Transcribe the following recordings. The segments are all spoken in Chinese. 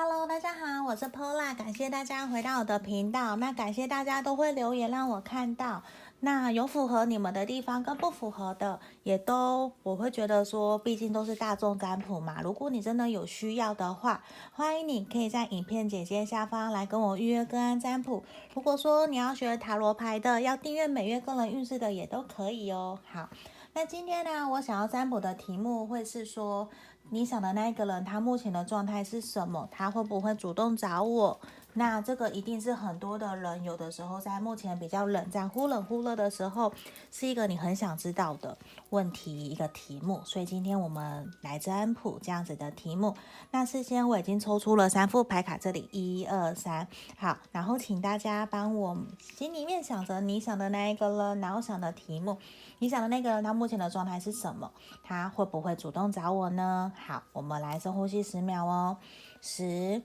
Hello，大家好，我是 Pola，感谢大家回到我的频道。那感谢大家都会留言让我看到。那有符合你们的地方跟不符合的，也都我会觉得说，毕竟都是大众占卜嘛。如果你真的有需要的话，欢迎你可以在影片简介下方来跟我预约个案占卜。如果说你要学塔罗牌的，要订阅每月个人运势的，也都可以哦。好，那今天呢，我想要占卜的题目会是说，你想的那一个人，他目前的状态是什么？他会不会主动找我？那这个一定是很多的人，有的时候在目前比较冷战、忽冷忽热的时候，是一个你很想知道的问题，一个题目。所以今天我们来占卜这样子的题目。那事先我已经抽出了三副牌卡，这里一二三，好，然后请大家帮我心里面想着你想的那一个人，然后想的题目，你想的那个人他目前的状态是什么？他会不会主动找我呢？好，我们来深呼吸十秒哦，十、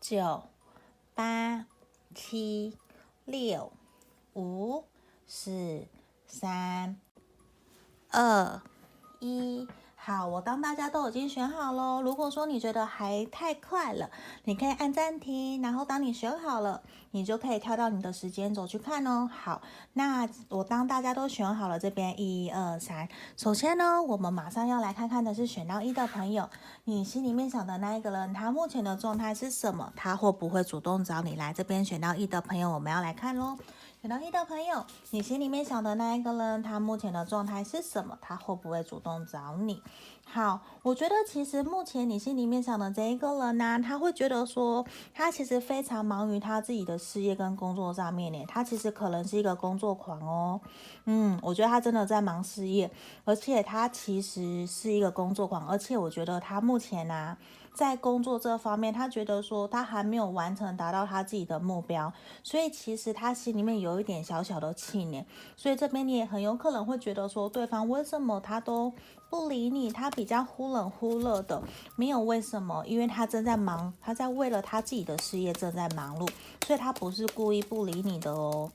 九。八、七、六、五、四、三、二、一。好，我当大家都已经选好喽。如果说你觉得还太快了，你可以按暂停，然后当你选好了，你就可以跳到你的时间轴去看哦。好，那我当大家都选好了，这边一二三。首先呢，我们马上要来看看的是选到一的朋友，你心里面想的那一个人，他目前的状态是什么？他会不会主动找你来这边？选到一的朋友，我们要来看喽。选到一的朋友，你心里面想的那一个人，他目前的状态是什么？他会不会主动找你？好，我觉得其实目前你心里面想的这一个人呢、他会觉得说，他其实非常忙于他自己的事业跟工作上面呢。他其实可能是一个工作狂哦。嗯，我觉得他真的在忙事业，而且他其实是一个工作狂，而且我觉得他目前呢、在工作这方面，他觉得说他还没有完成达到他自己的目标，所以其实他心里面有一点小小的气馁。所以这边你也很有可能会觉得说，对方为什么他都不理你？他比较忽冷忽热的，没有为什么，因为他正在忙，他在为了他自己的事业正在忙碌，所以他不是故意不理你的哦，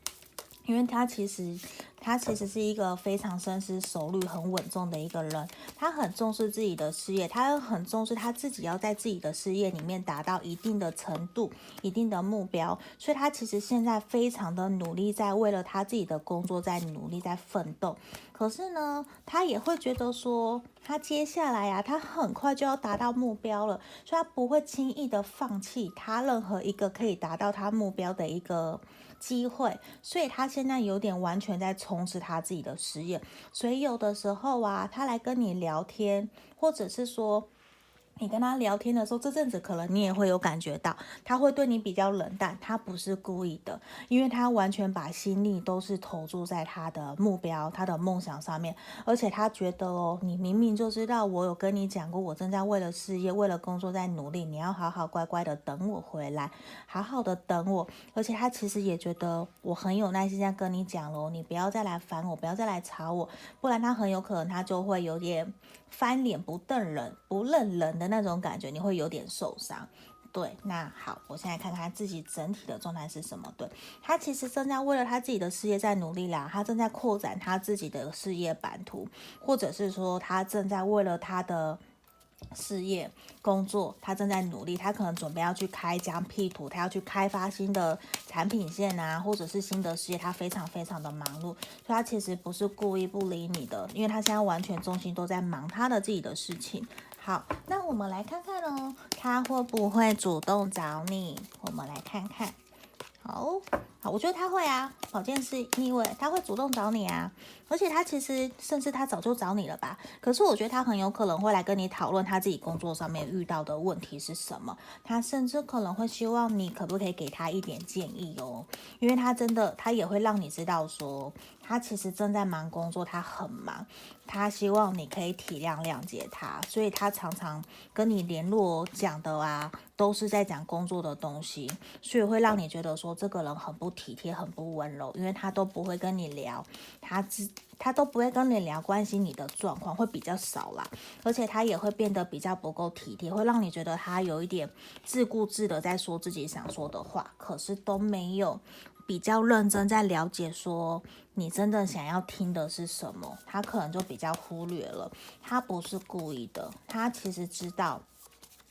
因为他其实。他其实是一个非常深思熟虑、很稳重的一个人。他很重视自己的事业，他很重视他自己要在自己的事业里面达到一定的程度、一定的目标。所以，他其实现在非常的努力，在为了他自己的工作在努力、在奋斗。可是呢，他也会觉得说，他接下来啊，他很快就要达到目标了，所以他不会轻易的放弃他任何一个可以达到他目标的一个。机会，所以他现在有点完全在充实他自己的事业，所以有的时候啊，他来跟你聊天，或者是说。你跟他聊天的时候，这阵子可能你也会有感觉到，他会对你比较冷淡，他不是故意的，因为他完全把心力都是投注在他的目标、他的梦想上面，而且他觉得哦，你明明就知道我有跟你讲过，我正在为了事业、为了工作在努力，你要好好乖乖的等我回来，好好的等我，而且他其实也觉得我很有耐心在跟你讲喽，你不要再来烦我，不要再来吵我，不然他很有可能他就会有点。翻脸不瞪人，不认人的那种感觉，你会有点受伤。对，那好，我现在看看自己整体的状态是什么。对，他其实正在为了他自己的事业在努力啦，他正在扩展他自己的事业版图，或者是说他正在为了他的。事业工作，他正在努力，他可能准备要去开疆辟土，他要去开发新的产品线啊，或者是新的事业，他非常非常的忙碌，所以他其实不是故意不理你的，因为他现在完全重心都在忙他的自己的事情。好，那我们来看看哦，他会不会主动找你？我们来看看。好。好，我觉得他会啊，保健是逆位，他会主动找你啊，而且他其实甚至他早就找你了吧？可是我觉得他很有可能会来跟你讨论他自己工作上面遇到的问题是什么，他甚至可能会希望你可不可以给他一点建议哦，因为他真的他也会让你知道说，他其实正在忙工作，他很忙，他希望你可以体谅谅解他，所以他常常跟你联络讲的啊，都是在讲工作的东西，所以会让你觉得说这个人很不。体贴很不温柔，因为他都不会跟你聊，他只他都不会跟你聊关心你的状况，会比较少啦。而且他也会变得比较不够体贴，会让你觉得他有一点自顾自的在说自己想说的话，可是都没有比较认真在了解说你真的想要听的是什么。他可能就比较忽略了，他不是故意的，他其实知道。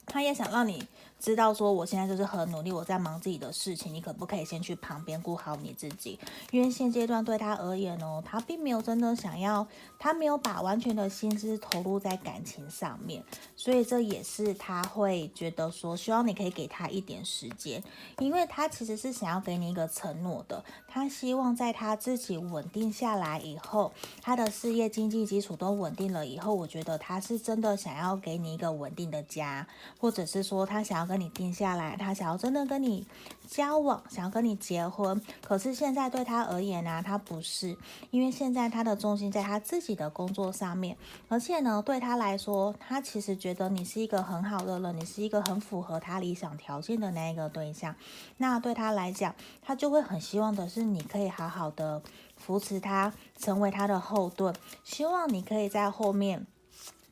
他也想让你知道说我现在就是很努力，我在忙自己的事情，你可不可以先去旁边顾好你自己？因为现阶段对他而言哦，他并没有真的想要，他没有把完全的心思投入在感情上面，所以这也是他会觉得说，希望你可以给他一点时间，因为他其实是想要给你一个承诺的，他希望在他自己稳定下来以后，他的事业经济基础都稳定了以后，我觉得他是真的想要给你一个稳定的家，或者是说他想要。跟你定下来，他想要真的跟你交往，想要跟你结婚。可是现在对他而言呢、他不是，因为现在他的重心在他自己的工作上面，而且呢，对他来说，他其实觉得你是一个很好的人，你是一个很符合他理想条件的那一个对象。那对他来讲，他就会很希望的是你可以好好的扶持他，成为他的后盾，希望你可以在后面。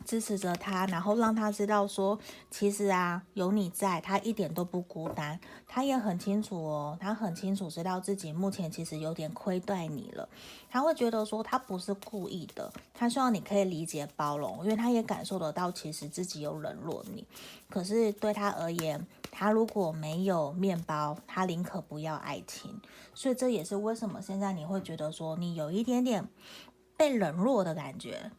支持着他，然后让他知道说，其实啊，有你在，他一点都不孤单。他也很清楚哦，他很清楚知道自己目前其实有点亏待你了。他会觉得说，他不是故意的，他希望你可以理解包容，因为他也感受得到，其实自己有冷落你。可是对他而言，他如果没有面包，他宁可不要爱情。所以这也是为什么现在你会觉得说，你有一点点被冷落的感觉。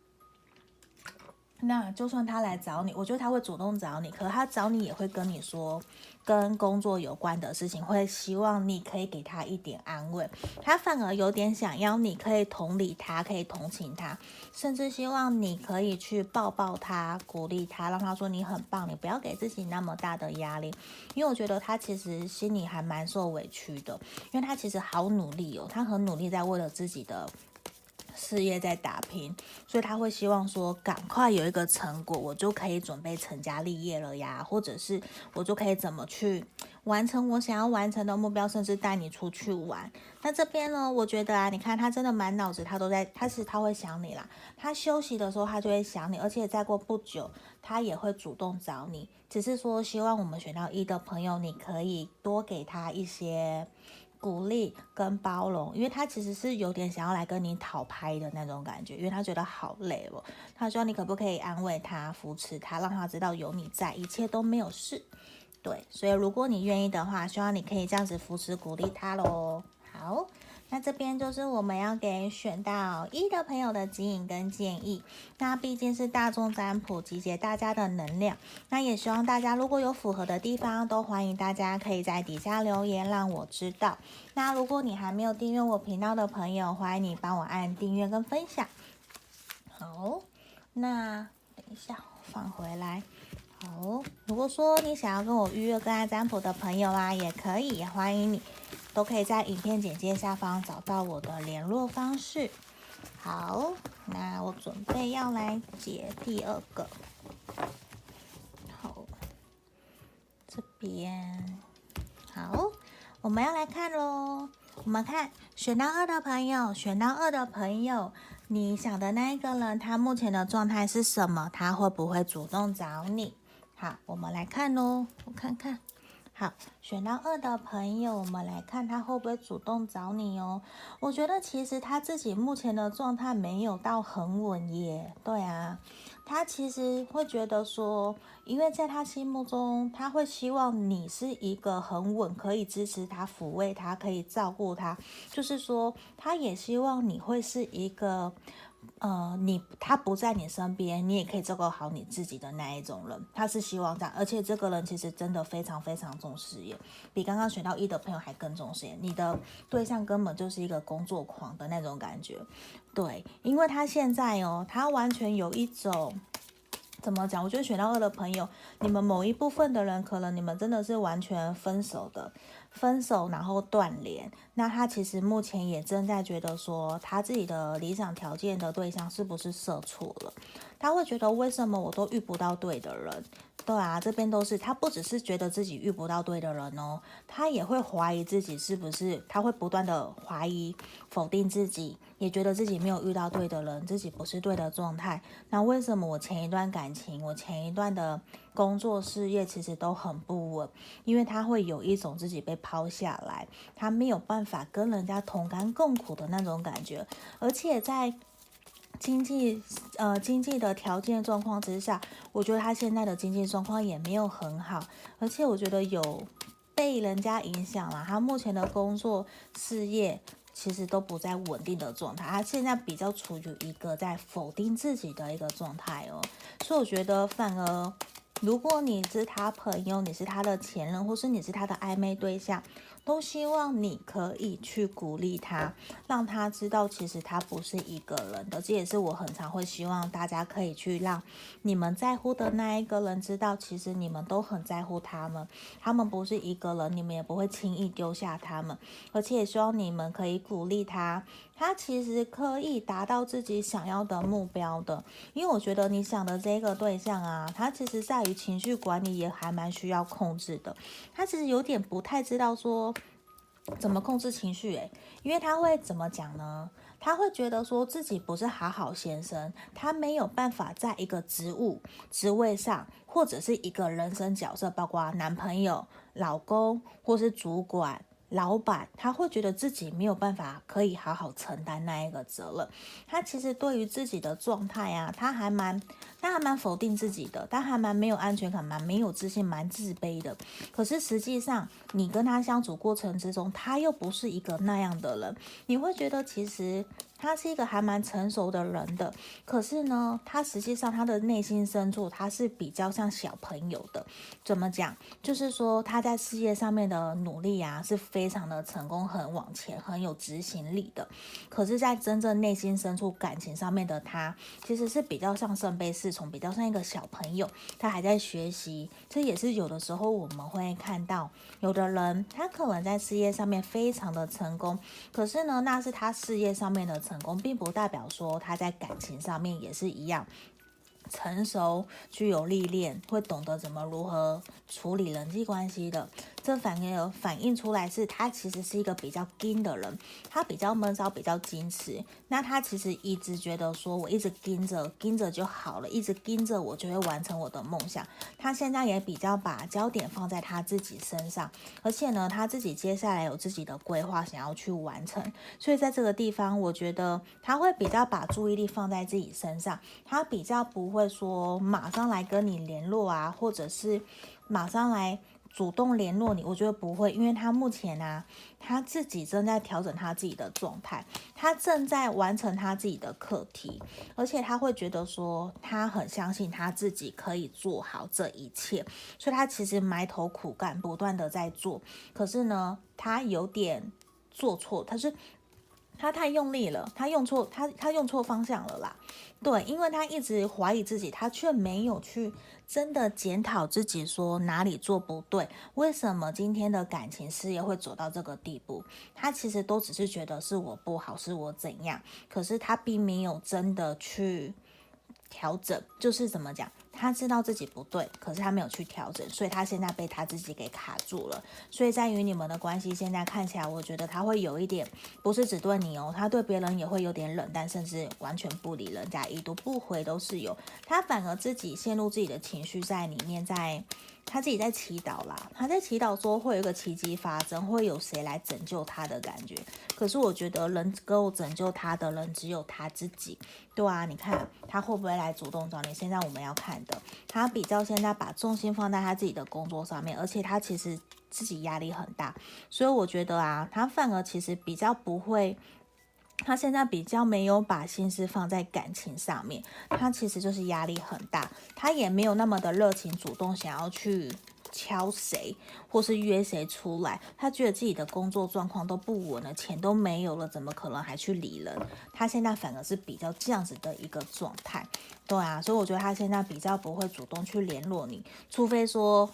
那就算他来找你，我觉得他会主动找你，可他找你也会跟你说跟工作有关的事情，会希望你可以给他一点安慰。他反而有点想要你可以同理他，可以同情他，甚至希望你可以去抱抱他，鼓励他，让他说你很棒，你不要给自己那么大的压力。因为我觉得他其实心里还蛮受委屈的，因为他其实好努力哦，他很努力在为了自己的。事业在打拼，所以他会希望说，赶快有一个成果，我就可以准备成家立业了呀，或者是我就可以怎么去完成我想要完成的目标，甚至带你出去玩。那这边呢，我觉得啊，你看他真的满脑子，他都在，他是他会想你啦。他休息的时候，他就会想你，而且再过不久，他也会主动找你。只是说，希望我们选到一的朋友，你可以多给他一些。鼓励跟包容，因为他其实是有点想要来跟你讨拍的那种感觉，因为他觉得好累哦。他说你可不可以安慰他、扶持他，让他知道有你在，一切都没有事。对，所以如果你愿意的话，希望你可以这样子扶持、鼓励他喽。好。那这边就是我们要给选到一的朋友的指引跟建议。那毕竟是大众占卜，集结大家的能量。那也希望大家如果有符合的地方，都欢迎大家可以在底下留言让我知道。那如果你还没有订阅我频道的朋友，欢迎你帮我按订阅跟分享。好，那等一下放回来。好，如果说你想要跟我预约个案占卜的朋友啊，也可以，也欢迎你。都可以在影片简介下方找到我的联络方式。好，那我准备要来解第二个。好，这边好，我们要来看喽。我们看选到二的朋友，选到二的朋友，你想的那一个人，他目前的状态是什么？他会不会主动找你？好，我们来看喽。我看看。好，选到二的朋友，我们来看他会不会主动找你哦。我觉得其实他自己目前的状态没有到很稳耶。对啊，他其实会觉得说，因为在他心目中，他会希望你是一个很稳，可以支持他、抚慰他、可以照顾他。就是说，他也希望你会是一个。呃，你他不在你身边，你也可以照顾好你自己的那一种人，他是希望这样，而且这个人其实真的非常非常重视耶，比刚刚选到一的朋友还更重视耶。你的对象根本就是一个工作狂的那种感觉，对，因为他现在哦，他完全有一种。怎么讲？我觉得选到二的朋友，你们某一部分的人，可能你们真的是完全分手的，分手然后断联。那他其实目前也正在觉得说，他自己的理想条件的对象是不是设错了？他会觉得为什么我都遇不到对的人？对啊，这边都是他不只是觉得自己遇不到对的人哦，他也会怀疑自己是不是，他会不断的怀疑、否定自己。也觉得自己没有遇到对的人，自己不是对的状态。那为什么我前一段感情，我前一段的工作事业其实都很不稳？因为他会有一种自己被抛下来，他没有办法跟人家同甘共苦的那种感觉。而且在经济呃经济的条件状况之下，我觉得他现在的经济状况也没有很好，而且我觉得有被人家影响了。他目前的工作事业其实都不在稳定的状态，他现在比较处于一个在否定自己的一个状态哦。所以我觉得反而，如果你是他朋友，你是他的前任，或是你是他的暧昧对象。都希望你可以去鼓励他，让他知道其实他不是一个人的。这也是我很常会希望大家可以去让你们在乎的那一个人知道，其实你们都很在乎他们，他们不是一个人，你们也不会轻易丢下他们。而且也希望你们可以鼓励他，他其实可以达到自己想要的目标的。因为我觉得你想的这个对象啊，他其实在于情绪管理也还蛮需要控制的。他其实有点不太知道说。怎么控制情绪？诶，因为他会怎么讲呢？他会觉得说自己不是好好先生，他没有办法在一个职务、职位上，或者是一个人生角色，包括男朋友、老公或是主管。老板他会觉得自己没有办法可以好好承担那一个责任，他其实对于自己的状态啊，他还蛮他还蛮否定自己的，他还蛮没有安全感，蛮没有自信，蛮自卑的。可是实际上，你跟他相处过程之中，他又不是一个那样的人，你会觉得其实。他是一个还蛮成熟的人的，可是呢，他实际上他的内心深处他是比较像小朋友的。怎么讲？就是说他在事业上面的努力啊，是非常的成功，很往前，很有执行力的。可是，在真正内心深处感情上面的他，其实是比较像圣杯侍从，比较像一个小朋友，他还在学习。这也是有的时候我们会看到，有的人他可能在事业上面非常的成功，可是呢，那是他事业上面的。成功并不代表说他在感情上面也是一样成熟、具有历练，会懂得怎么如何处理人际关系的。这反而反映出来是他其实是一个比较硬的人，他比较闷骚，比较矜持。那他其实一直觉得说，我一直盯着盯着就好了，一直盯着我就会完成我的梦想。他现在也比较把焦点放在他自己身上，而且呢，他自己接下来有自己的规划想要去完成。所以在这个地方，我觉得他会比较把注意力放在自己身上，他比较不会说马上来跟你联络啊，或者是马上来。主动联络你，我觉得不会，因为他目前啊，他自己正在调整他自己的状态，他正在完成他自己的课题，而且他会觉得说，他很相信他自己可以做好这一切，所以他其实埋头苦干，不断的在做，可是呢，他有点做错，他是。他太用力了，他用错，他他用错方向了啦。对，因为他一直怀疑自己，他却没有去真的检讨自己，说哪里做不对，为什么今天的感情事业会走到这个地步？他其实都只是觉得是我不好，是我怎样，可是他并没有真的去调整，就是怎么讲？他知道自己不对，可是他没有去调整，所以他现在被他自己给卡住了。所以在于你们的关系，现在看起来，我觉得他会有一点，不是只对你哦，他对别人也会有点冷淡，甚至完全不理人家，已读不回都是有。他反而自己陷入自己的情绪在里面，在。他自己在祈祷啦，他在祈祷说会有一个奇迹发生，会有谁来拯救他的感觉。可是我觉得能够拯救他的人只有他自己，对啊，你看他会不会来主动找你？现在我们要看的，他比较现在把重心放在他自己的工作上面，而且他其实自己压力很大，所以我觉得啊，他反而其实比较不会。他现在比较没有把心思放在感情上面，他其实就是压力很大，他也没有那么的热情主动想要去敲谁或是约谁出来，他觉得自己的工作状况都不稳了，钱都没有了，怎么可能还去理人？他现在反而是比较这样子的一个状态，对啊，所以我觉得他现在比较不会主动去联络你，除非说。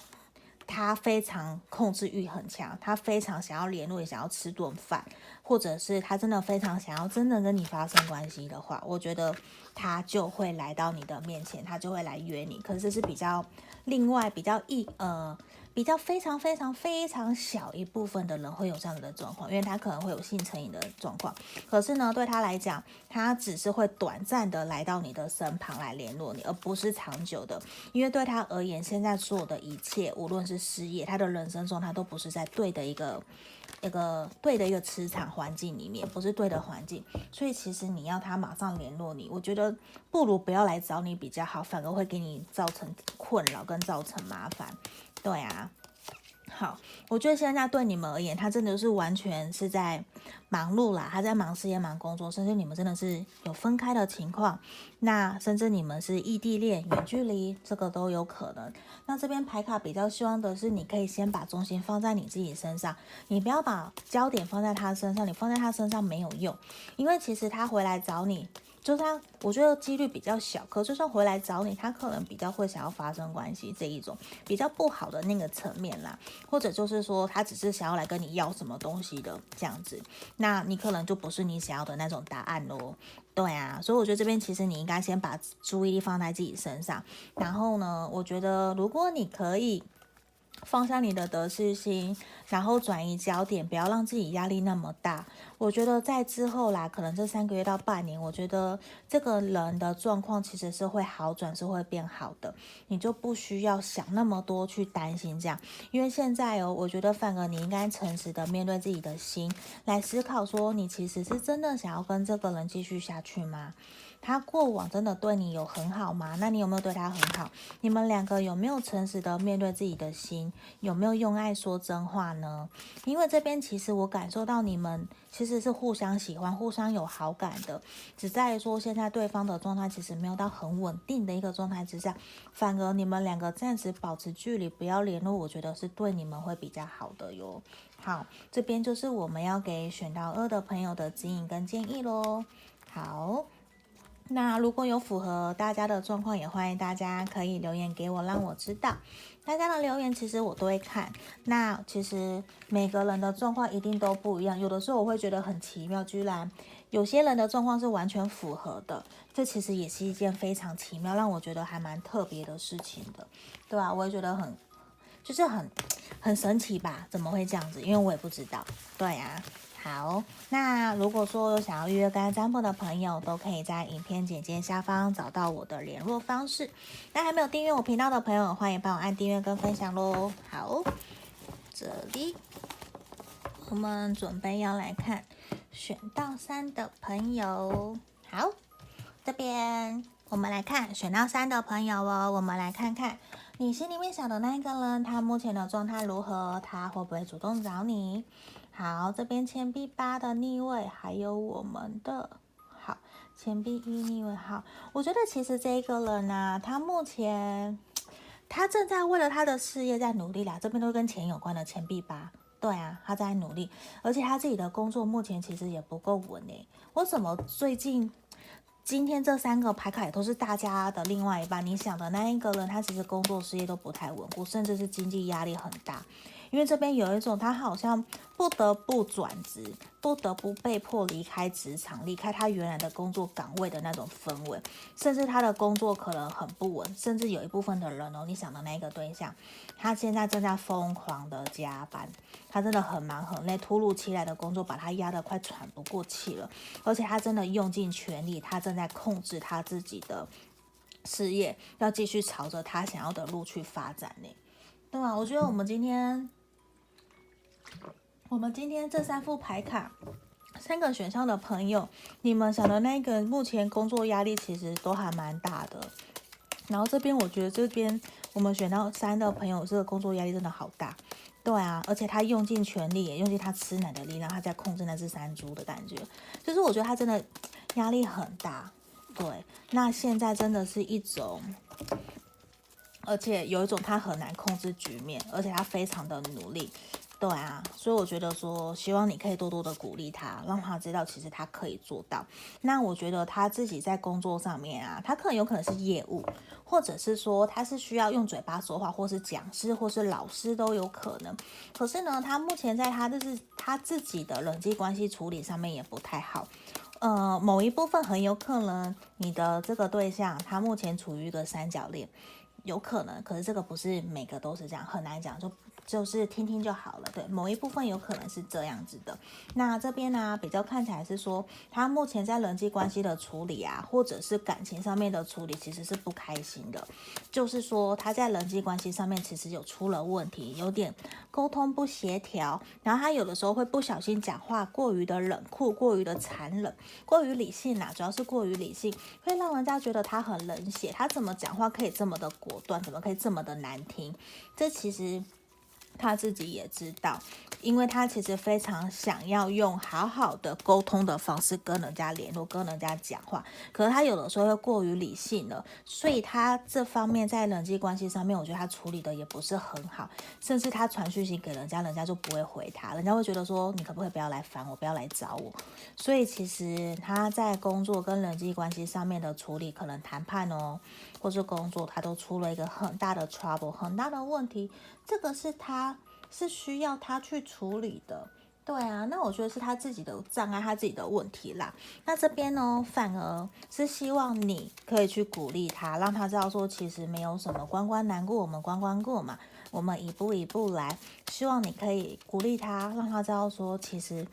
他非常控制欲很强，他非常想要联络，也想要吃顿饭，或者是他真的非常想要真的跟你发生关系的话，我觉得他就会来到你的面前，他就会来约你。可是是比较另外比较一呃比较非常非常非常小一部分的人会有这样子的状况，因为他可能会有性成瘾的状况。可是呢，对他来讲，他只是会短暂的来到你的身旁来联络你，而不是长久的。因为对他而言，现在所有的一切，无论是事业，他的人生中，他都不是在对的一个。一个对的一个磁场环境里面，不是对的环境，所以其实你要他马上联络你，我觉得不如不要来找你比较好，反而会给你造成困扰跟造成麻烦。对啊。好，我觉得现在对你们而言，他真的是完全是在忙碌啦，他在忙事业、忙工作，甚至你们真的是有分开的情况，那甚至你们是异地恋、远距离，这个都有可能。那这边牌卡比较希望的是，你可以先把重心放在你自己身上，你不要把焦点放在他身上，你放在他身上没有用，因为其实他回来找你。就是他，我觉得几率比较小，可就算回来找你，他可能比较会想要发生关系这一种比较不好的那个层面啦，或者就是说他只是想要来跟你要什么东西的这样子，那你可能就不是你想要的那种答案喽。对啊，所以我觉得这边其实你应该先把注意力放在自己身上，然后呢，我觉得如果你可以。放下你的得失心，然后转移焦点，不要让自己压力那么大。我觉得在之后啦，可能这三个月到半年，我觉得这个人的状况其实是会好转，是会变好的。你就不需要想那么多去担心这样，因为现在哦，我觉得反而你应该诚实的面对自己的心，来思考说，你其实是真的想要跟这个人继续下去吗？他过往真的对你有很好吗？那你有没有对他很好？你们两个有没有诚实的面对自己的心？有没有用爱说真话呢？因为这边其实我感受到你们其实是互相喜欢、互相有好感的，只在于说现在对方的状态其实没有到很稳定的一个状态之下，反而你们两个暂时保持距离，不要联络，我觉得是对你们会比较好的哟。好，这边就是我们要给选到二的朋友的指引跟建议喽。好。那如果有符合大家的状况，也欢迎大家可以留言给我，让我知道。大家的留言其实我都会看。那其实每个人的状况一定都不一样，有的时候我会觉得很奇妙，居然有些人的状况是完全符合的，这其实也是一件非常奇妙，让我觉得还蛮特别的事情的，对吧？我也觉得很，就是很很神奇吧？怎么会这样子？因为我也不知道。对呀。好，那如果说有想要预约跟占卜的朋友，都可以在影片简介下方找到我的联络方式。那还没有订阅我频道的朋友，欢迎帮我按订阅跟分享喽。好，这里我们准备要来看选到三的朋友。好，这边我们来看选到三的朋友哦，我们来看看你心里面想的那一个人，他目前的状态如何？他会不会主动找你？好，这边钱币八的逆位，还有我们的好钱币一逆位。好，我觉得其实这一个人呢、他目前他正在为了他的事业在努力啦。这边都跟钱有关的钱币八，对啊，他在努力，而且他自己的工作目前其实也不够稳诶。为什么最近今天这三个牌卡也都是大家的另外一半？你想的那一个人，他其实工作事业都不太稳固，甚至是经济压力很大。因为这边有一种，他好像不得不转职，不得不被迫离开职场，离开他原来的工作岗位的那种氛围，甚至他的工作可能很不稳，甚至有一部分的人哦，你想的那个对象，他现在正在疯狂的加班，他真的很忙很累，突如其来的工作把他压得快喘不过气了，而且他真的用尽全力，他正在控制他自己的事业，要继续朝着他想要的路去发展呢，对啊？我觉得我们今天。我们今天这三副牌卡，三个选项的朋友，你们想的那个目前工作压力其实都还蛮大的。然后这边我觉得这边我们选到三的朋友，这个工作压力真的好大。对啊，而且他用尽全力，也用尽他吃奶的力量，他在控制那只山猪的感觉。就是我觉得他真的压力很大。对，那现在真的是一种，而且有一种他很难控制局面，而且他非常的努力。对啊，所以我觉得说，希望你可以多多的鼓励他，让他知道其实他可以做到。那我觉得他自己在工作上面啊，他可能有可能是业务，或者是说他是需要用嘴巴说话，或是讲师，或是老师都有可能。可是呢，他目前在他就是他自己的人际关系处理上面也不太好。呃，某一部分很有可能你的这个对象他目前处于一个三角恋。有可能，可是这个不是每个都是这样，很难讲，就就是听听就好了。对，某一部分有可能是这样子的。那这边呢、比较看起来是说，他目前在人际关系的处理啊，或者是感情上面的处理，其实是不开心的。就是说，他在人际关系上面其实有出了问题，有点沟通不协调，然后他有的时候会不小心讲话过于的冷酷，过于的残忍，过于理性啊，主要是过于理性，会让人家觉得他很冷血。他怎么讲话可以这么的果断，怎么可以这么的难听？这其实他自己也知道。因为他其实非常想要用好好的沟通的方式跟人家联络，跟人家讲话，可是他有的时候又过于理性了，所以他这方面在人际关系上面，我觉得他处理的也不是很好，甚至他传讯息给人家，人家就不会回他，人家会觉得说，你可不可以不要来烦我，不要来找我。所以其实他在工作跟人际关系上面的处理，可能谈判哦，或是工作，他都出了一个很大的 trouble，很大的问题，这个是他。是需要他去处理的，对啊，那我觉得是他自己的障碍，他自己的问题啦。那这边呢，反而是希望你可以去鼓励他，让他知道说，其实没有什么关关难过，我们关关过嘛，我们一步一步来。希望你可以鼓励他，让他知道说，其实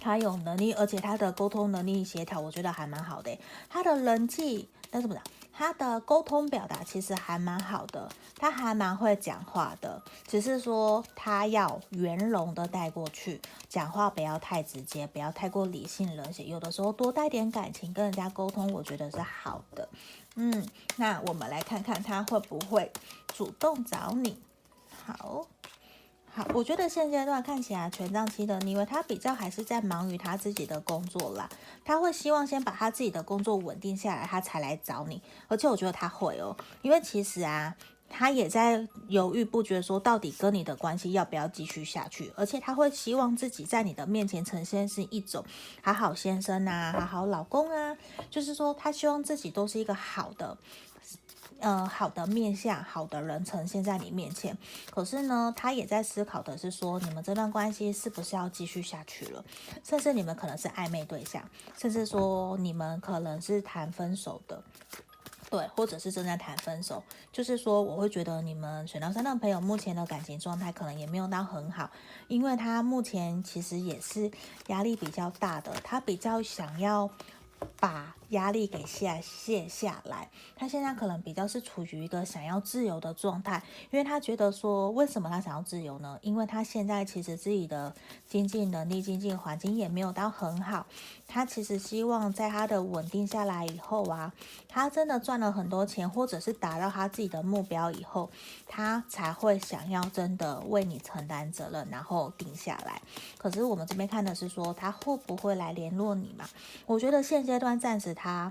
他有能力，而且他的沟通能力协调，我觉得还蛮好的。他的人际，但是不是？他的沟通表达其实还蛮好的，他还蛮会讲话的，只是说他要圆融的带过去，讲话不要太直接，不要太过理性冷血，有的时候多带点感情跟人家沟通，我觉得是好的。嗯，那我们来看看他会不会主动找你。好。好，我觉得现阶段看起来权杖七的逆位，他比较还是在忙于他自己的工作啦。他会希望先把他自己的工作稳定下来，他才来找你。而且我觉得他会哦，因为其实啊，他也在犹豫不决，说到底跟你的关系要不要继续下去。而且他会希望自己在你的面前呈现是一种好好先生啊，好好老公啊，就是说他希望自己都是一个好的。呃，好的面相，好的人呈现在你面前。可是呢，他也在思考的是说，你们这段关系是不是要继续下去了？甚至你们可能是暧昧对象，甚至说你们可能是谈分手的，对，或者是正在谈分手。就是说，我会觉得你们选到三的朋友目前的感情状态可能也没有到很好，因为他目前其实也是压力比较大的，他比较想要。把压力给下卸下来，他现在可能比较是处于一个想要自由的状态，因为他觉得说，为什么他想要自由呢？因为他现在其实自己的经济能力、经济环境也没有到很好，他其实希望在他的稳定下来以后啊，他真的赚了很多钱，或者是达到他自己的目标以后，他才会想要真的为你承担责任，然后定下来。可是我们这边看的是说，他会不会来联络你嘛？我觉得现阶段暂时他他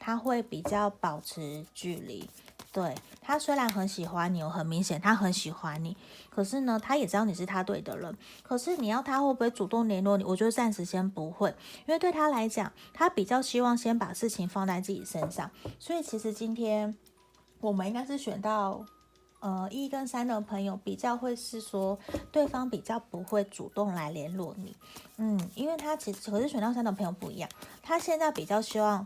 他会比较保持距离，对，他虽然很喜欢你，很明显他很喜欢你，可是呢，他也知道你是他对的人。可是你要他会不会主动联络你？我觉得暂时先不会，因为对他来讲，他比较希望先把事情放在自己身上。所以其实今天我们应该是选到。呃，一跟三的朋友比较会是说，对方比较不会主动来联络你，嗯，因为他其实可是选到三的朋友不一样，他现在比较希望。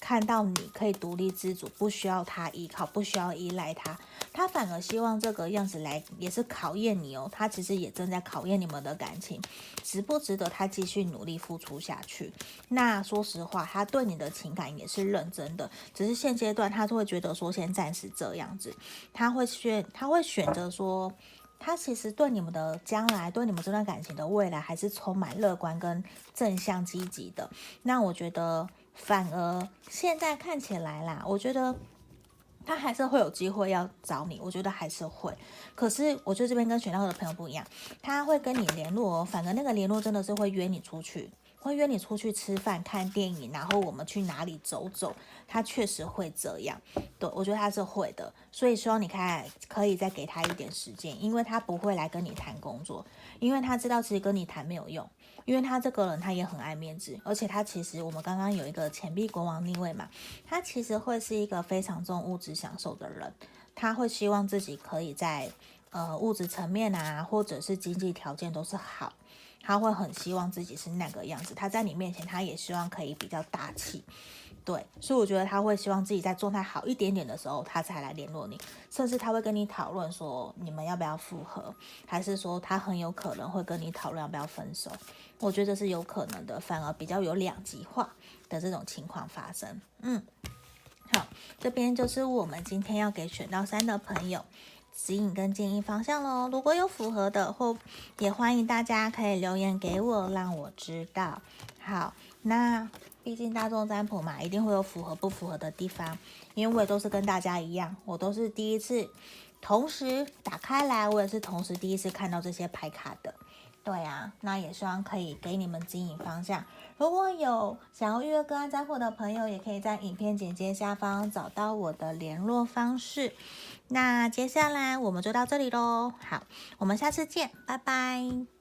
看到你可以独立自主，不需要他依靠，不需要依赖他，他反而希望这个样子来也是考验你哦。他其实也正在考验你们的感情，值不值得他继续努力付出下去？那说实话，他对你的情感也是认真的，只是现阶段他就会觉得说，先暂时这样子，他会选他会选择说，他其实对你们的将来，对你们这段感情的未来，还是充满乐观跟正向积极的。那我觉得。反而现在看起来啦，我觉得他还是会有机会要找你，我觉得还是会。可是我觉得这边跟选到的朋友不一样，他会跟你联络哦。反正那个联络真的是会约你出去，会约你出去吃饭、看电影，然后我们去哪里走走。他确实会这样，对，我觉得他是会的。所以希望你看可以再给他一点时间，因为他不会来跟你谈工作，因为他知道其实跟你谈没有用。因为他这个人，他也很爱面子，而且他其实我们刚刚有一个钱币国王逆位嘛，他其实会是一个非常重物质享受的人，他会希望自己可以在呃物质层面啊，或者是经济条件都是好，他会很希望自己是那个样子。他在你面前，他也希望可以比较大气，对，所以我觉得他会希望自己在状态好一点点的时候，他才来联络你，甚至他会跟你讨论说你们要不要复合，还是说他很有可能会跟你讨论要不要分手。我觉得是有可能的，反而比较有两极化的这种情况发生。嗯，好，这边就是我们今天要给选到三的朋友指引跟建议方向喽。如果有符合的，或也欢迎大家可以留言给我，让我知道。好，那。毕竟大众占卜嘛，一定会有符合不符合的地方。因为我也都是跟大家一样，我都是第一次同时打开来，我也是同时第一次看到这些牌卡的。对啊，那也希望可以给你们指引方向。如果有想要预约个案占卜的朋友，也可以在影片简介下方找到我的联络方式。那接下来我们就到这里喽，好，我们下次见，拜拜。